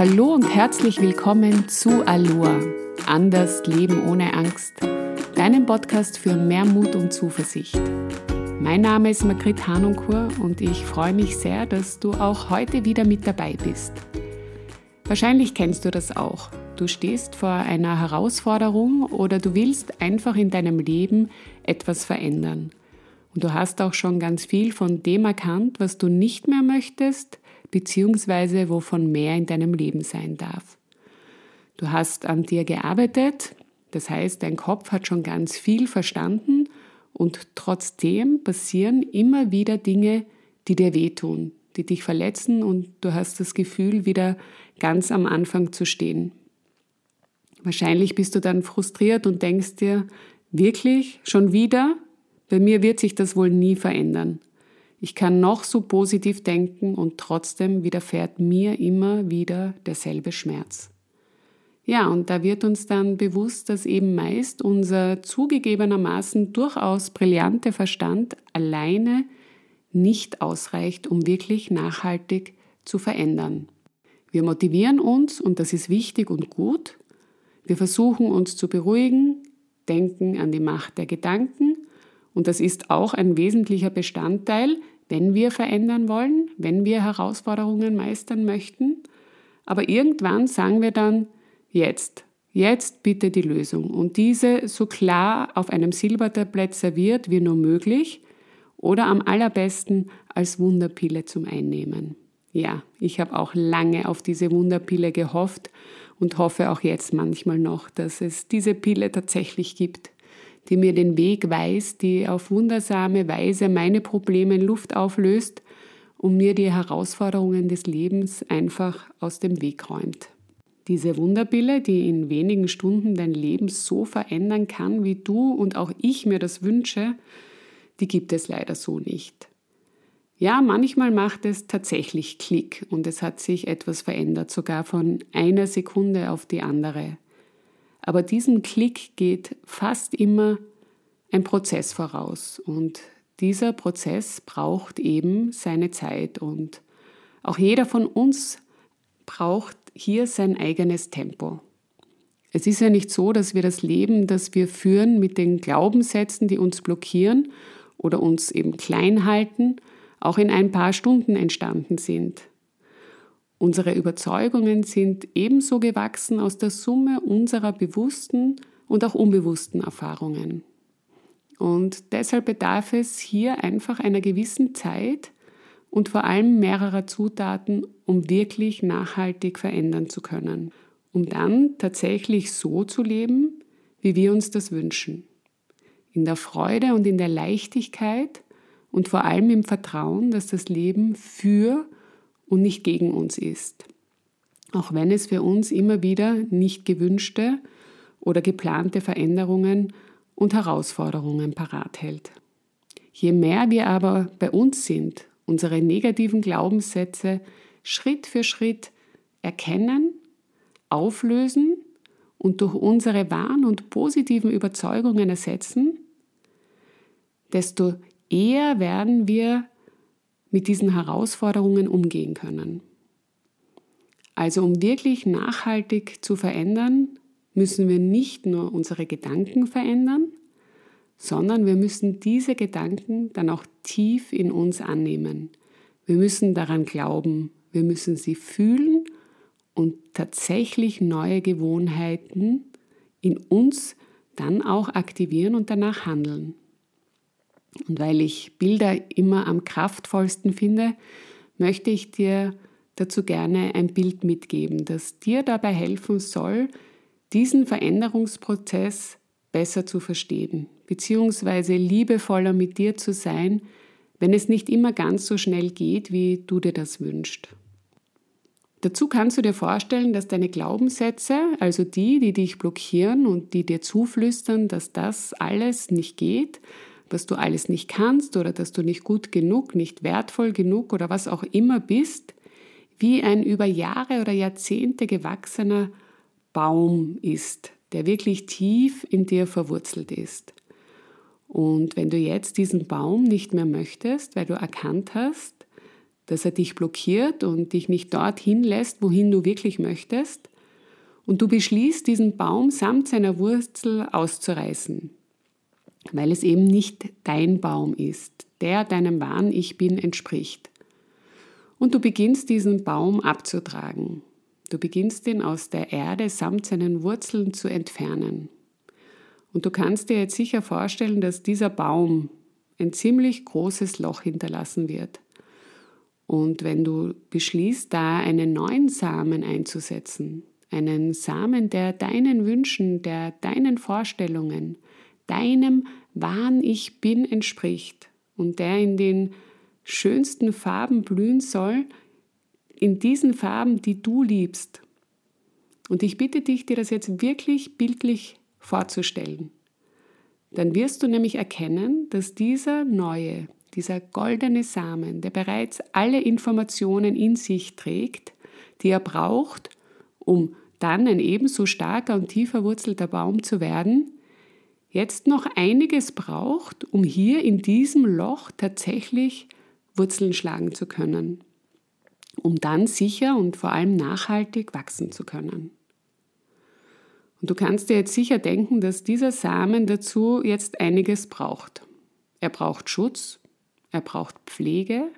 Hallo und herzlich willkommen zu Aloha, anders Leben ohne Angst, deinem Podcast für mehr Mut und Zuversicht. Mein Name ist Margrit Hanunkur und ich freue mich sehr, dass du auch heute wieder mit dabei bist. Wahrscheinlich kennst du das auch. Du stehst vor einer Herausforderung oder du willst einfach in deinem Leben etwas verändern. Und du hast auch schon ganz viel von dem erkannt, was du nicht mehr möchtest, beziehungsweise wovon mehr in deinem Leben sein darf. Du hast an dir gearbeitet, das heißt, dein Kopf hat schon ganz viel verstanden und trotzdem passieren immer wieder Dinge, die dir wehtun, die dich verletzen und du hast das Gefühl, wieder ganz am Anfang zu stehen. Wahrscheinlich bist du dann frustriert und denkst dir, wirklich, schon wieder? Bei mir wird sich das wohl nie verändern. Ich kann noch so positiv denken und trotzdem widerfährt mir immer wieder derselbe Schmerz. Ja, und da wird uns dann bewusst, dass eben meist unser zugegebenermaßen durchaus brillante Verstand alleine nicht ausreicht, um wirklich nachhaltig zu verändern. Wir motivieren uns, und das ist wichtig und gut. Wir versuchen uns zu beruhigen, denken an die Macht der Gedanken, und das ist auch ein wesentlicher Bestandteil, wenn wir verändern wollen, wenn wir Herausforderungen meistern möchten. Aber irgendwann sagen wir dann, jetzt, jetzt bitte die Lösung. Und diese so klar auf einem Silbertablett serviert wie nur möglich oder am allerbesten als Wunderpille zum Einnehmen. Ja, ich habe auch lange auf diese Wunderpille gehofft und hoffe auch jetzt manchmal noch, dass es diese Pille tatsächlich gibt die mir den Weg weist, die auf wundersame Weise meine Probleme in Luft auflöst und mir die Herausforderungen des Lebens einfach aus dem Weg räumt. Diese Wunderpille, die in wenigen Stunden dein Leben so verändern kann, wie du und auch ich mir das wünsche, die gibt es leider so nicht. Ja, manchmal macht es tatsächlich Klick und es hat sich etwas verändert, sogar von einer Sekunde auf die andere. Aber diesem Klick geht fast immer ein Prozess voraus. Und dieser Prozess braucht eben seine Zeit. Und auch jeder von uns braucht hier sein eigenes Tempo. Es ist ja nicht so, dass wir das Leben, das wir führen, mit den Glaubenssätzen, die uns blockieren oder uns eben klein halten, auch in ein paar Stunden entstanden sind. Unsere Überzeugungen sind ebenso gewachsen aus der Summe unserer bewussten und auch unbewussten Erfahrungen. Und deshalb bedarf es hier einfach einer gewissen Zeit und vor allem mehrerer Zutaten, um wirklich nachhaltig verändern zu können, um dann tatsächlich so zu leben, wie wir uns das wünschen. In der Freude und in der Leichtigkeit und vor allem im Vertrauen, dass das Leben für und nicht gegen uns ist. Auch wenn es für uns immer wieder nicht gewünschte oder geplante Veränderungen und Herausforderungen parat hält. Je mehr wir aber bei uns sind, unsere negativen Glaubenssätze Schritt für Schritt erkennen, auflösen und durch unsere wahren und positiven Überzeugungen ersetzen, desto eher werden wir mit diesen Herausforderungen umgehen können. Also um wirklich nachhaltig zu verändern, müssen wir nicht nur unsere Gedanken verändern, sondern wir müssen diese Gedanken dann auch tief in uns annehmen. Wir müssen daran glauben, wir müssen sie fühlen und tatsächlich neue Gewohnheiten in uns dann auch aktivieren und danach handeln. Und weil ich Bilder immer am kraftvollsten finde, möchte ich dir dazu gerne ein Bild mitgeben, das dir dabei helfen soll, diesen Veränderungsprozess besser zu verstehen, beziehungsweise liebevoller mit dir zu sein, wenn es nicht immer ganz so schnell geht, wie du dir das wünschst. Dazu kannst du dir vorstellen, dass deine Glaubenssätze, also die, die dich blockieren und die dir zuflüstern, dass das alles nicht geht, dass du alles nicht kannst oder dass du nicht gut genug, nicht wertvoll genug oder was auch immer bist, wie ein über Jahre oder Jahrzehnte gewachsener Baum ist, der wirklich tief in dir verwurzelt ist. Und wenn du jetzt diesen Baum nicht mehr möchtest, weil du erkannt hast, dass er dich blockiert und dich nicht dorthin lässt, wohin du wirklich möchtest. Und du beschließt, diesen Baum samt seiner Wurzel auszureißen, weil es eben nicht dein Baum ist, der deinem wahren Ich bin entspricht. Und du beginnst diesen Baum abzutragen. Du beginnst ihn aus der Erde samt seinen Wurzeln zu entfernen. Und du kannst dir jetzt sicher vorstellen, dass dieser Baum ein ziemlich großes Loch hinterlassen wird. Und wenn du beschließt, da einen neuen Samen einzusetzen, einen Samen, der deinen Wünschen, der deinen Vorstellungen, deinem wahren Ich bin entspricht und der in den schönsten Farben blühen soll, in diesen Farben, die du liebst. Und ich bitte dich, dir das jetzt wirklich bildlich vorzustellen. Dann wirst du nämlich erkennen, dass dieser neue, dieser goldene Samen, der bereits alle Informationen in sich trägt, die er braucht, um dann ein ebenso starker und tiefer wurzelter Baum zu werden, jetzt noch einiges braucht, um hier in diesem Loch tatsächlich Wurzeln schlagen zu können, um dann sicher und vor allem nachhaltig wachsen zu können. Und du kannst dir jetzt sicher denken, dass dieser Samen dazu jetzt einiges braucht. Er braucht Schutz, er braucht Pflege,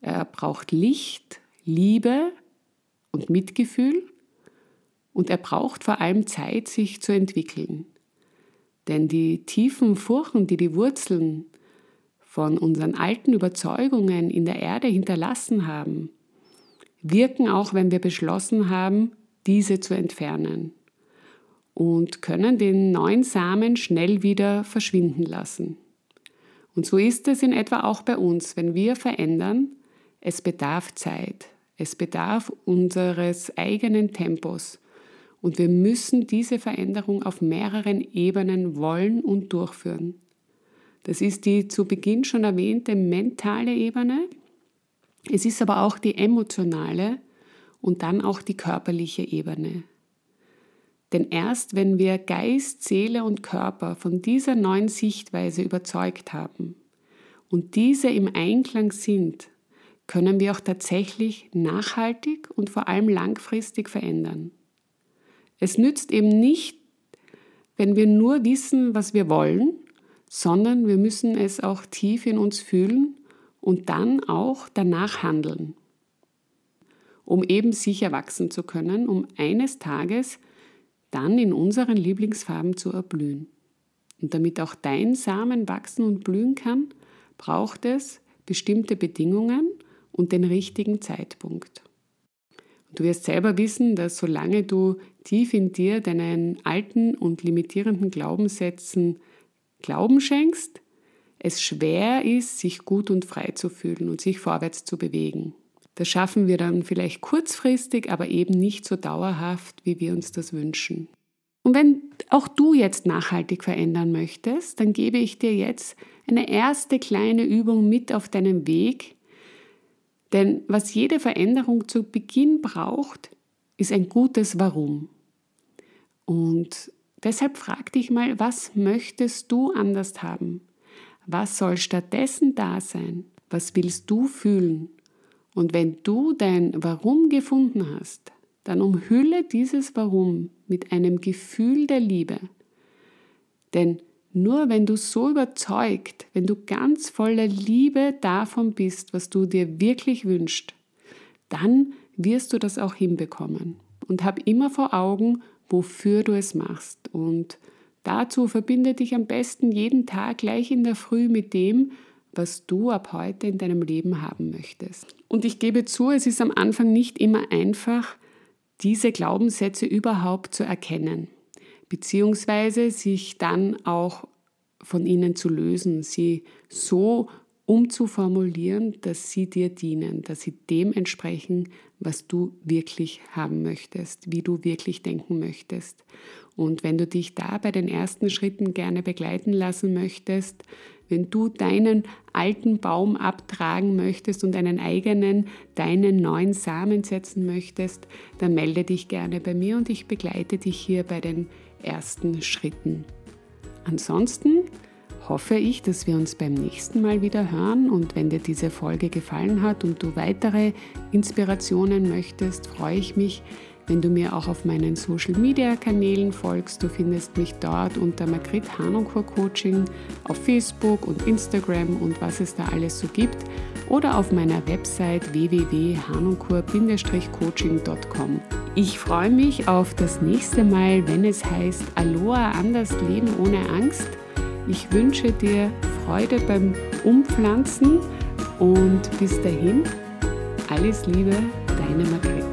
er braucht Licht, Liebe und Mitgefühl und er braucht vor allem Zeit, sich zu entwickeln. Denn die tiefen Furchen, die die Wurzeln von unseren alten Überzeugungen in der Erde hinterlassen haben, wirken auch, wenn wir beschlossen haben, diese zu entfernen. Und können den neuen Samen schnell wieder verschwinden lassen. Und so ist es in etwa auch bei uns, wenn wir verändern, es bedarf Zeit, es bedarf unseres eigenen Tempos. Und wir müssen diese Veränderung auf mehreren Ebenen wollen und durchführen. Das ist die zu Beginn schon erwähnte mentale Ebene, es ist aber auch die emotionale und dann auch die körperliche Ebene. Denn erst wenn wir Geist, Seele und Körper von dieser neuen Sichtweise überzeugt haben und diese im Einklang sind, können wir auch tatsächlich nachhaltig und vor allem langfristig verändern. Es nützt eben nicht, wenn wir nur wissen, was wir wollen, sondern wir müssen es auch tief in uns fühlen und dann auch danach handeln, um eben sicher wachsen zu können, um eines Tages dann in unseren Lieblingsfarben zu erblühen. Und damit auch dein Samen wachsen und blühen kann, braucht es bestimmte Bedingungen und den richtigen Zeitpunkt. Und du wirst selber wissen, dass solange du tief in dir deinen alten und limitierenden Glaubenssätzen Glauben schenkst, es schwer ist, sich gut und frei zu fühlen und sich vorwärts zu bewegen. Das schaffen wir dann vielleicht kurzfristig, aber eben nicht so dauerhaft, wie wir uns das wünschen. Und wenn auch du jetzt nachhaltig verändern möchtest, dann gebe ich dir jetzt eine erste kleine Übung mit auf deinem Weg. Denn was jede Veränderung zu Beginn braucht, ist ein gutes Warum. Und deshalb frag dich mal, was möchtest du anders haben? Was soll stattdessen da sein? Was willst du fühlen? Und wenn du dein Warum gefunden hast, dann umhülle dieses Warum mit einem Gefühl der Liebe. Denn nur wenn du so überzeugt, wenn du ganz voller Liebe davon bist, was du dir wirklich wünschst, dann wirst du das auch hinbekommen. Und hab immer vor Augen, wofür du es machst. Und dazu verbinde dich am besten jeden Tag gleich in der Früh mit dem, was du ab heute in deinem Leben haben möchtest. Und ich gebe zu, es ist am Anfang nicht immer einfach, diese Glaubenssätze überhaupt zu erkennen, beziehungsweise sich dann auch von ihnen zu lösen, sie so umzuformulieren, dass sie dir dienen, dass sie dem entsprechen, was du wirklich haben möchtest, wie du wirklich denken möchtest. Und wenn du dich da bei den ersten Schritten gerne begleiten lassen möchtest, wenn du deinen alten Baum abtragen möchtest und einen eigenen, deinen neuen Samen setzen möchtest, dann melde dich gerne bei mir und ich begleite dich hier bei den ersten Schritten. Ansonsten hoffe ich, dass wir uns beim nächsten Mal wieder hören und wenn dir diese Folge gefallen hat und du weitere Inspirationen möchtest, freue ich mich, wenn du mir auch auf meinen Social Media Kanälen folgst. Du findest mich dort unter Margrit Hanonkur Coaching auf Facebook und Instagram und was es da alles so gibt oder auf meiner Website www.hanonkur-coaching.com. Ich freue mich auf das nächste Mal, wenn es heißt Aloha anders leben ohne Angst. Ich wünsche dir Freude beim Umpflanzen und bis dahin alles Liebe, deine Margret.